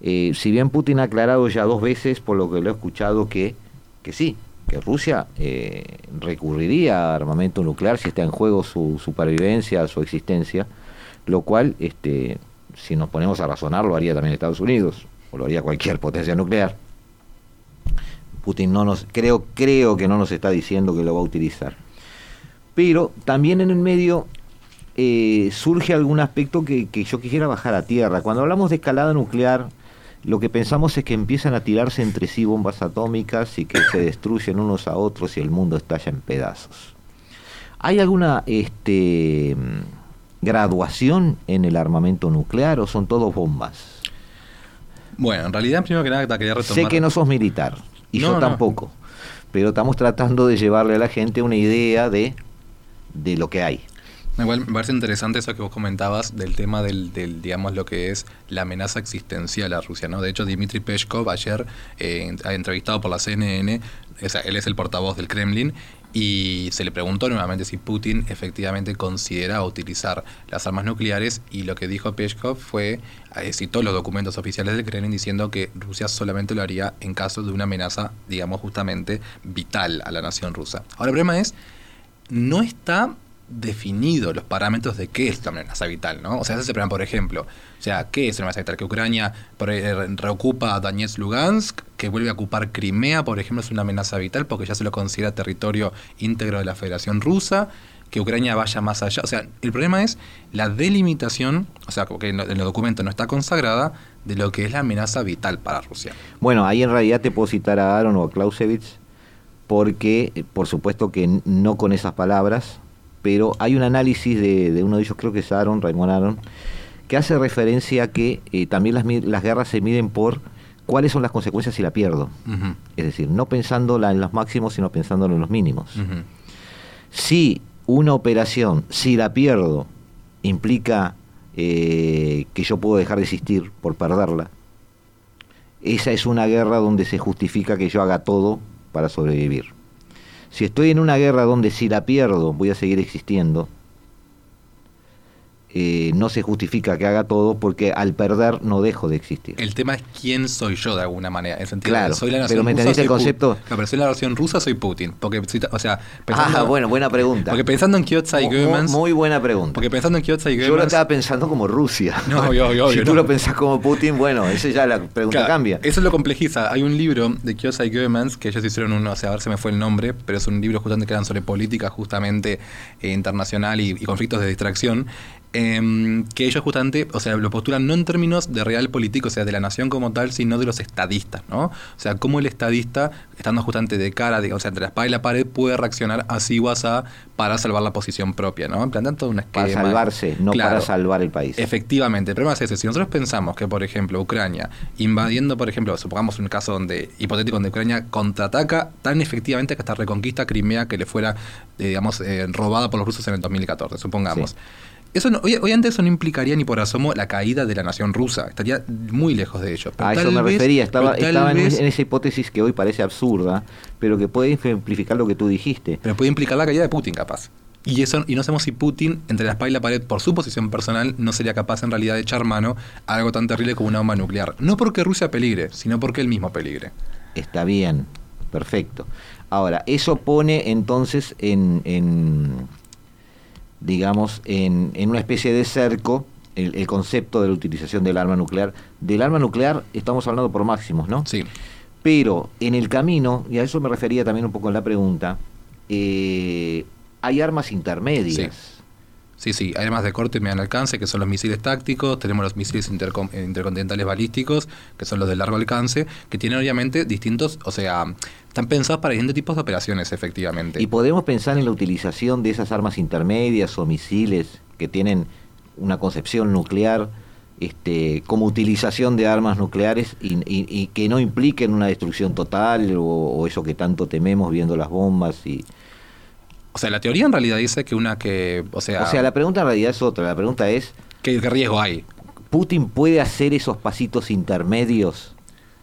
Eh, si bien Putin ha aclarado ya dos veces, por lo que lo he escuchado, que, que sí, que Rusia eh, recurriría a armamento nuclear si está en juego su supervivencia, su existencia, lo cual, este, si nos ponemos a razonar, lo haría también Estados Unidos, o lo haría cualquier potencia nuclear. Putin no nos, creo, creo que no nos está diciendo que lo va a utilizar. Pero también en el medio eh, surge algún aspecto que, que yo quisiera bajar a tierra. Cuando hablamos de escalada nuclear, lo que pensamos es que empiezan a tirarse entre sí bombas atómicas y que se destruyen unos a otros y el mundo estalla en pedazos. ¿Hay alguna este, graduación en el armamento nuclear o son todos bombas? Bueno, en realidad, primero que nada, quería retomar. Sé que no sos militar y No, yo no. tampoco, pero estamos tratando de llevarle a la gente una idea de, de lo que hay. Igual me parece interesante eso que vos comentabas del tema del, del, digamos, lo que es la amenaza existencial a Rusia, ¿no? De hecho, Dmitry Peskov ayer, eh, entrevistado por la CNN, sea, él es el portavoz del Kremlin, y se le preguntó nuevamente si Putin efectivamente considera utilizar las armas nucleares, y lo que dijo Peskov fue, eh, citó los documentos oficiales del Kremlin diciendo que Rusia solamente lo haría en caso de una amenaza, digamos, justamente vital a la nación rusa. Ahora, el problema es, no está definido los parámetros de qué es la amenaza vital, ¿no? O sea, ese es el problema, por ejemplo. O sea, ¿qué es una amenaza vital? Que Ucrania eh, reocupa Donetsk, Lugansk, que vuelve a ocupar Crimea, por ejemplo, es una amenaza vital porque ya se lo considera territorio íntegro de la Federación Rusa, que Ucrania vaya más allá. O sea, el problema es la delimitación, o sea, que en, los documentos no está consagrada, de lo que es la amenaza vital para Rusia. Bueno, ahí en realidad te puedo citar a Aaron o a Clausewitz, porque eh, por supuesto que no con esas palabras, pero hay un análisis de, uno de ellos, creo que es Aaron, Raymond Aaron, que hace referencia a que eh, también las, las guerras se miden por cuáles son las consecuencias si la pierdo. Es decir, no pensándola en los máximos, sino pensándolo en los mínimos. Si una operación, si la pierdo, implica eh, que yo puedo dejar de existir por perderla, esa es una guerra donde se justifica que yo haga todo para sobrevivir. Si estoy en una guerra donde si la pierdo voy a seguir existiendo, eh, no se justifica que haga todo porque al perder no dejo de existir. El tema es quién soy yo de alguna manera. En sentido claro, soy la nación pero me entendiste el concepto. Claro, pero soy la nación rusa, soy Putin. Porque, o sea, pensando, ah, bueno, buena pregunta. Porque pensando en Kyoto y Goemans. Muy, buena pregunta. Porque pensando en Kyoto y Yo lo estaba pensando como Rusia. No, yo, yo, [laughs] Si tú lo pensás como Putin, bueno, eso ya la pregunta cambia. Eso lo complejiza. Hay un libro de Kyoto y Goemans que ellos hicieron uno, o sea, a ver si me fue el nombre, pero es un libro justamente que eran sobre política justamente eh, internacional y conflictos de distracción. Em, que ellos justamente, o sea, lo postulan no en términos de real político, o sea, de la nación como tal, sino de los estadistas, ¿no? O sea, cómo el estadista, estando justamente de cara, o sea, entre la espada y la pared, puede reaccionar así o así para salvar la posición propia, ¿no? Plantean todo un esquema. Para salvarse, no para salvar el país. Efectivamente, el problema es ese. Si nosotros pensamos que, por ejemplo, Ucrania, invadiendo, por ejemplo, supongamos un caso donde, hipotético, donde Ucrania contraataca tan efectivamente que hasta reconquista Crimea que le fuera, eh, digamos, eh, robada por los rusos en el 2014, supongamos. Eso no, obviamente eso no implicaría ni por asomo la caída de la nación rusa, estaría muy lejos de ello. a eso me refería, estaba, en, esa hipótesis que hoy parece absurda, pero que puede ejemplificar lo que tú dijiste. Pero puede implicar la caída de Putin, capaz. Y eso y no sabemos si Putin, entre la espada y la pared, por su posición personal, no sería capaz en realidad de echar mano a algo tan terrible como una bomba nuclear. No porque Rusia peligre, sino porque él mismo peligre. Está bien, perfecto. Ahora, eso pone entonces en digamos, en, una especie de cerco el, concepto de la utilización del arma nuclear. Del arma nuclear estamos hablando por máximos, ¿no? Sí. Pero en el camino, y a eso me refería también un poco en la pregunta, eh, hay armas intermedias. Sí, sí, hay armas de corto y mediano alcance, que son los misiles tácticos, tenemos los misiles intercontinentales balísticos, que son los de largo alcance, que tienen obviamente distintos, o sea, están pensados para distintos tipos de operaciones, efectivamente. ¿Y podemos pensar en la utilización de esas armas intermedias o misiles que tienen una concepción nuclear este, como utilización de armas nucleares y, que no impliquen una destrucción total o, eso que tanto tememos viendo las bombas y o sea, la teoría en realidad dice que una que. O sea, o sea la pregunta en realidad es otra. La pregunta es. ¿Qué, riesgo hay? ¿Putin puede hacer esos pasitos intermedios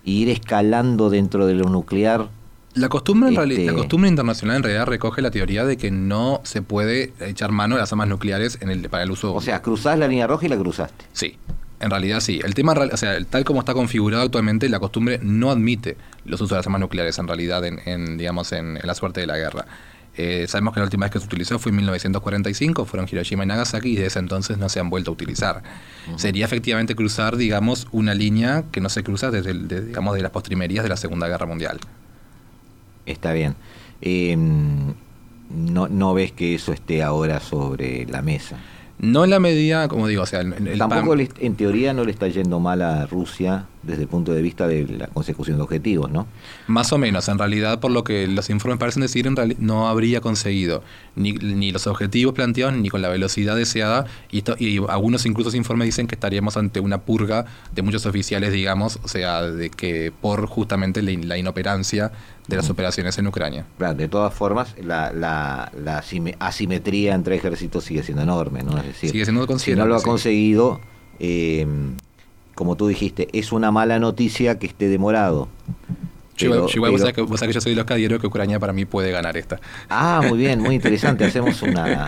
e ir escalando dentro de lo nuclear? La costumbre, la este costumbre internacional en realidad recoge la teoría de que no se puede echar mano de las armas nucleares en el, para el uso. O sea, cruzás la línea roja y la cruzaste. Sí. En realidad sí. El tema, o sea, tal como está configurado actualmente, la costumbre no admite los usos de las armas nucleares en realidad en, digamos, en la suerte de la guerra. Eh, sabemos que la última vez que se utilizó fue en 1945, fueron Hiroshima y Nagasaki y desde entonces no se han vuelto a utilizar. Sería efectivamente cruzar, digamos, una línea que no se cruza desde, digamos, de las postrimerías de la Segunda Guerra Mundial. Está bien. Em, no, ¿No ves que eso esté ahora sobre la mesa? No en la medida, como digo, o sea, el, tampoco en teoría no le está yendo mal a Rusia desde el punto de vista de la consecución de objetivos, ¿no? Más o menos, en realidad, por lo que los informes parecen decir, en no habría conseguido ni, ni, los objetivos planteados ni con la velocidad deseada, y, y algunos incluso informes dicen que estaríamos ante una purga de muchos oficiales, digamos, o sea, de que por justamente la, inoperancia de las operaciones en Ucrania. de todas formas, la, la, la asimetría entre ejércitos sigue siendo enorme, ¿no? Es decir, sigue siendo si no lo ha conseguido, eh, como tú dijiste, es una mala noticia que esté demorado. igual, vos, sabés que, yo soy de los que Ucrania para mí puede ganar esta. Ah, muy bien, muy interesante. [laughs] Hacemos una,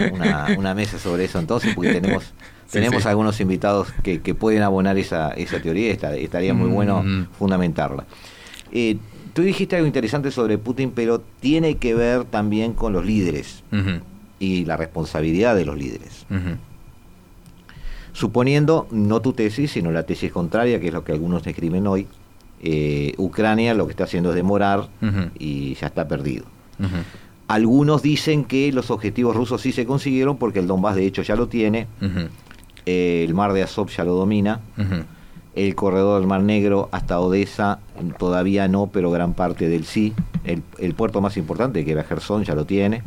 una, mesa sobre eso entonces, porque tenemos tenemos algunos invitados que, pueden abonar esa, esa teoría y estaría muy bueno mm. fundamentarla. Eh, Tú dijiste algo interesante sobre Putin, pero tiene que ver también con los líderes y la responsabilidad de los líderes. Suponiendo, no tu tesis, sino la tesis contraria, que es lo que algunos escriben hoy, eh, Ucrania lo que está haciendo es demorar y ya está perdido. Algunos dicen que los objetivos rusos sí se consiguieron porque el Donbass de hecho ya lo tiene, el mar de Azov ya lo domina el corredor del Mar Negro hasta Odessa todavía no, pero gran parte del sí. El, puerto más importante, que era Gerson, ya lo tiene.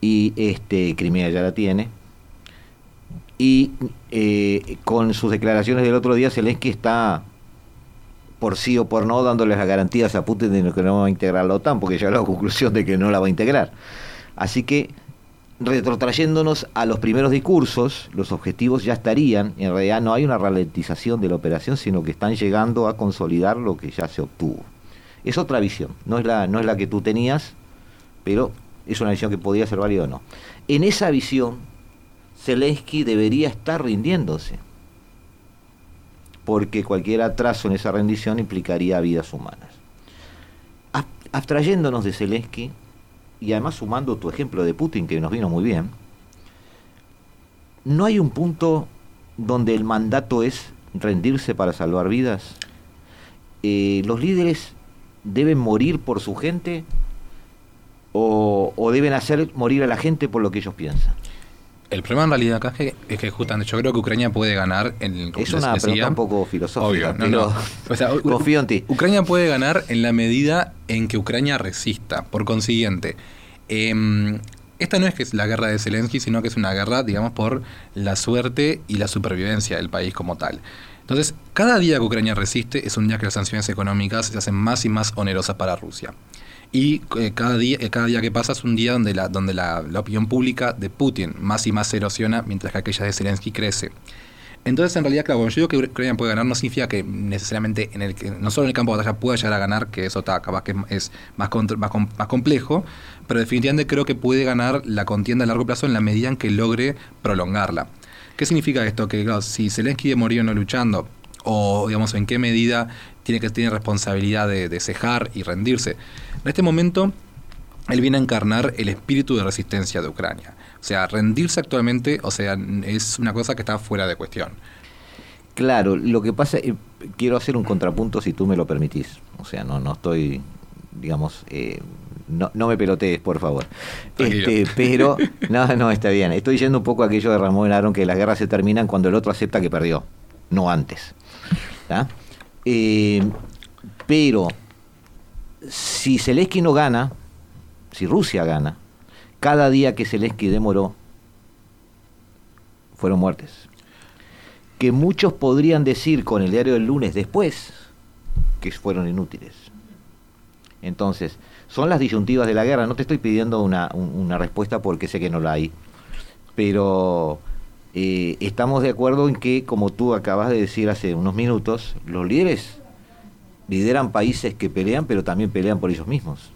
y este, Crimea ya la tiene. Y eh, con sus declaraciones del otro día, Zelensky está por sí o por no dándoles las garantías a Putin de que no va a integrar la OTAN, porque ya a la conclusión de que no la va a integrar. Así que, retrotrayéndonos a los primeros discursos, los objetivos ya estarían, en realidad no hay una ralentización de la operación, sino que están llegando a consolidar lo que ya se obtuvo. Es otra visión, no es la, no es la que tú tenías, pero es una visión que podría ser válida o no. En esa visión, Zelensky debería estar rindiéndose, porque cualquier atraso en esa rendición implicaría vidas humanas. Abstrayéndonos de Zelensky, y además sumando tu ejemplo de Putin, que nos vino muy bien, ¿no hay un punto donde el mandato es rendirse para salvar vidas? Eh, ¿Los líderes deben morir por su gente o, deben hacer morir a la gente por lo que ellos piensan? El problema en realidad acá es que, justamente yo creo que Ucrania puede ganar en el Es una pregunta un poco filosófica, no, [laughs] confío en ti. Ucrania puede ganar en la medida en que Ucrania resista. Por consiguiente, em, esta no es que es la guerra de Zelensky, sino que es una guerra, digamos, por la suerte y la supervivencia del país como tal. Entonces, cada día que Ucrania resiste es un día que las sanciones económicas se hacen más y más onerosas para Rusia. Y eh, cada, día, eh, cada día que pasa es un día donde, la, donde la, opinión pública de Putin más y más se erosiona, mientras que aquella de Zelensky crece. Entonces, en realidad, claro, yo digo que Ucrania puede ganar, no significa que necesariamente en el no solo en el campo de batalla pueda llegar a ganar, que eso está capaz que es más, más, más complejo, pero definitivamente creo que puede ganar la contienda a largo plazo en la medida en que logre prolongarla. ¿Qué significa esto? Que si Zelensky morir no luchando, o digamos en qué medida tiene que tener responsabilidad de, cejar y rendirse. En este momento, él viene a encarnar el espíritu de resistencia de Ucrania. O sea, rendirse actualmente, o sea, es una cosa que está fuera de cuestión. Claro, lo que pasa, eh, quiero hacer un contrapunto si tú me lo permitís. O sea, no, no estoy, digamos, eh, no, no me pelotees, por favor. Este, pero, [laughs] no, no, está bien. Estoy yendo un poco a aquello de Ramón Aaron que las guerras se terminan cuando el otro acepta que perdió, no antes. Eh, pero si Zelensky no gana, si Rusia gana, cada día que Zelensky demoró, fueron muertes. Que muchos podrían decir con el diario del lunes después que fueron inútiles. Entonces, son las disyuntivas de la guerra. No te estoy pidiendo una, una respuesta porque sé que no la hay. Pero eh, estamos de acuerdo en que, como tú acabas de decir hace unos minutos, los líderes lideran países que pelean, pero también pelean por ellos mismos.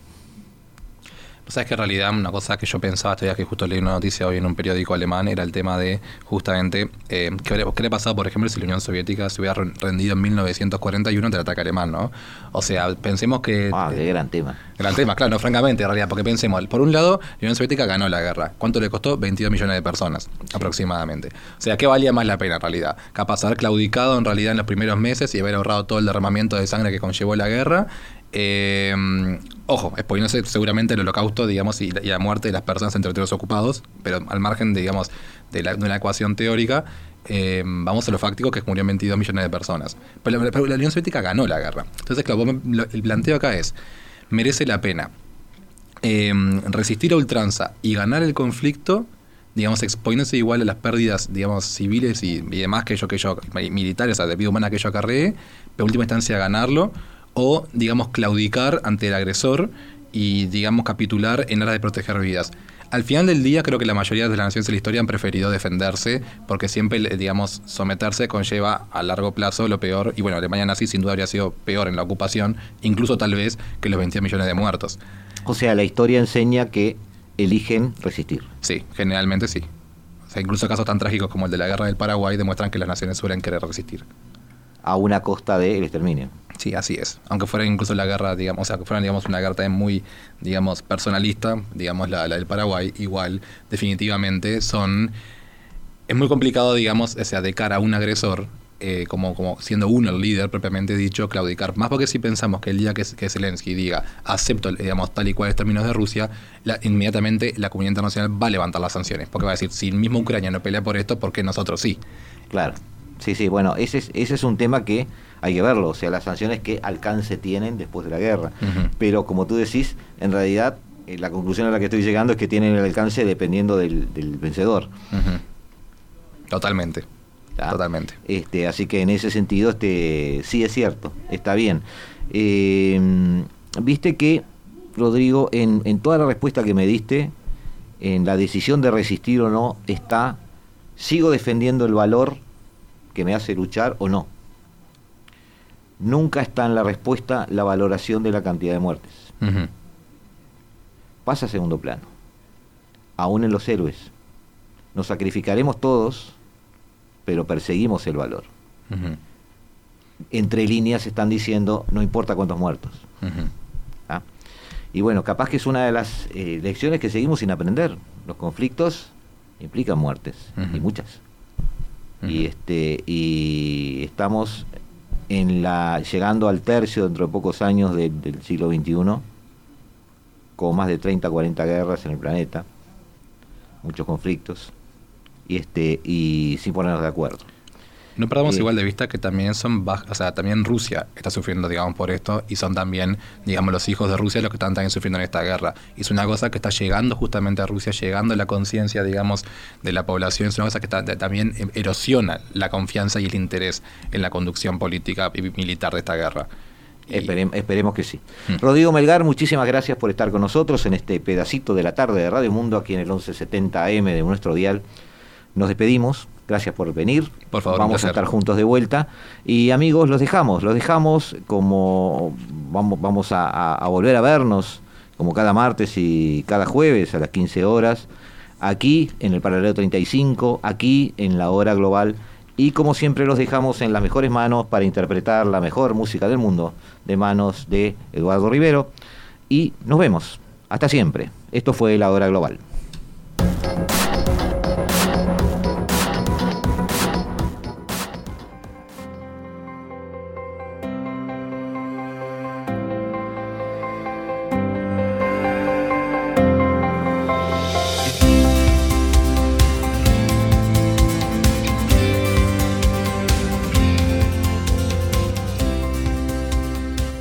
Sabes que en realidad una cosa que yo pensaba, este día que justo leí una noticia hoy en un periódico alemán, era el tema de justamente eh, ¿qué, le ha pasado, por ejemplo, si la Unión Soviética se hubiera rendido en 1941 ante el ataque alemán, ¿no? O sea, pensemos que... Ah, qué gran tema. Gran tema, claro, francamente, en realidad, porque pensemos, por un lado, la Unión Soviética ganó la guerra. ¿Cuánto le costó? 22 millones de personas, aproximadamente. O sea, ¿qué valía más la pena en realidad? Capaz haber claudicado en realidad en los primeros meses y haber ahorrado todo el derramamiento de sangre que conllevó la guerra eh, ojo, exponiéndose seguramente el holocausto, digamos, y, la muerte de las personas entre los ocupados, pero al margen, digamos, de, la, una ecuación teórica, eh, vamos a lo fáctico, que murieron 22 millones de personas. Pero la, Unión Soviética ganó la guerra. Entonces, claro, el planteo acá es, ¿merece la pena eh, resistir a ultranza y ganar el conflicto? digamos, exponiéndose igual a las pérdidas, digamos, civiles y, demás que yo, que yo, militares, o sea, de vida humana que yo acarreé, pero en última instancia ganarlo, o, digamos, claudicar ante el agresor y, digamos, capitular en aras de proteger vidas. Al final del día creo que la mayoría de las naciones de la historia han preferido defenderse porque siempre, digamos, someterse conlleva a largo plazo lo peor. Y bueno, Alemania nazi sin duda habría sido peor en la ocupación, incluso tal vez que los 20 millones de muertos. O sea, la historia enseña que eligen resistir. Sí, generalmente sí. O sea, incluso casos tan trágicos como el de la guerra del Paraguay demuestran que las naciones suelen querer resistir. A una costa del exterminio. Sí, así es. Aunque fuera incluso la guerra, digamos, o sea, que fuera, digamos, una guerra muy, digamos, personalista, digamos, la, del Paraguay, igual, definitivamente son... Es muy complicado, digamos, o sea, de cara a un agresor, eh, como, como siendo uno el líder propiamente dicho, claudicar. Más porque si pensamos que el día que, que Zelensky diga acepto, digamos, tal y cual términos de Rusia, inmediatamente la comunidad internacional va a levantar las sanciones. Porque va a decir, si el mismo Ucrania no pelea por esto, ¿por qué nosotros sí? Claro. Sí, sí, bueno, ese es, ese es un tema que hay que verlo, o sea, las sanciones qué alcance tienen después de la guerra. Pero como tú decís, en realidad eh, la conclusión a la que estoy llegando es que tienen el alcance dependiendo del, del vencedor. Totalmente. ¿tá? Totalmente. Este, así que en ese sentido, este, sí es cierto, está bien. Eh, Viste que, Rodrigo, en, en toda la respuesta que me diste, en la decisión de resistir o no, está, sigo defendiendo el valor que me hace luchar o no. Nunca está en la respuesta la valoración de la cantidad de muertes. Pasa a segundo plano. Aún en los héroes. Nos sacrificaremos todos, pero perseguimos el valor. Entre líneas están diciendo, no importa cuántos muertos. ¿ah? Y bueno, capaz que es una de las eh, lecciones que seguimos sin aprender. Los conflictos implican muertes, y muchas. Y este y estamos en la llegando al tercio dentro de pocos años de- del siglo XXI, con más de 30, 40 guerras en el planeta, muchos conflictos, y este y sin ponernos de acuerdo. No perdamos igual de vista que también son o sea, también Rusia está sufriendo, digamos, por esto, y son también, digamos, los hijos de Rusia los que están también sufriendo en esta guerra. Y es una cosa que está llegando justamente a Rusia, llegando a la conciencia, digamos, de la población, es una cosa que está- ta- también eh, erosiona la confianza y el interés en la conducción política y militar de esta guerra. Esperem- esperemos que sí. Mm. Rodrigo Melgar, muchísimas gracias por estar con nosotros en este pedacito de la tarde de Radio Mundo, aquí en el 1170 AM de nuestro dial. Nos despedimos. Gracias por venir. Por favor, vamos a estar juntos de vuelta. Y amigos, los dejamos, los dejamos como vamos, vamos a- a volver a vernos como cada martes y cada jueves a las 15 horas, aquí en el Paralelo 35, aquí en la Hora Global. Y como siempre los dejamos en las mejores manos para interpretar la mejor música del mundo, de manos de Eduardo Rivero. Y nos vemos. Hasta siempre. Esto fue la Hora Global.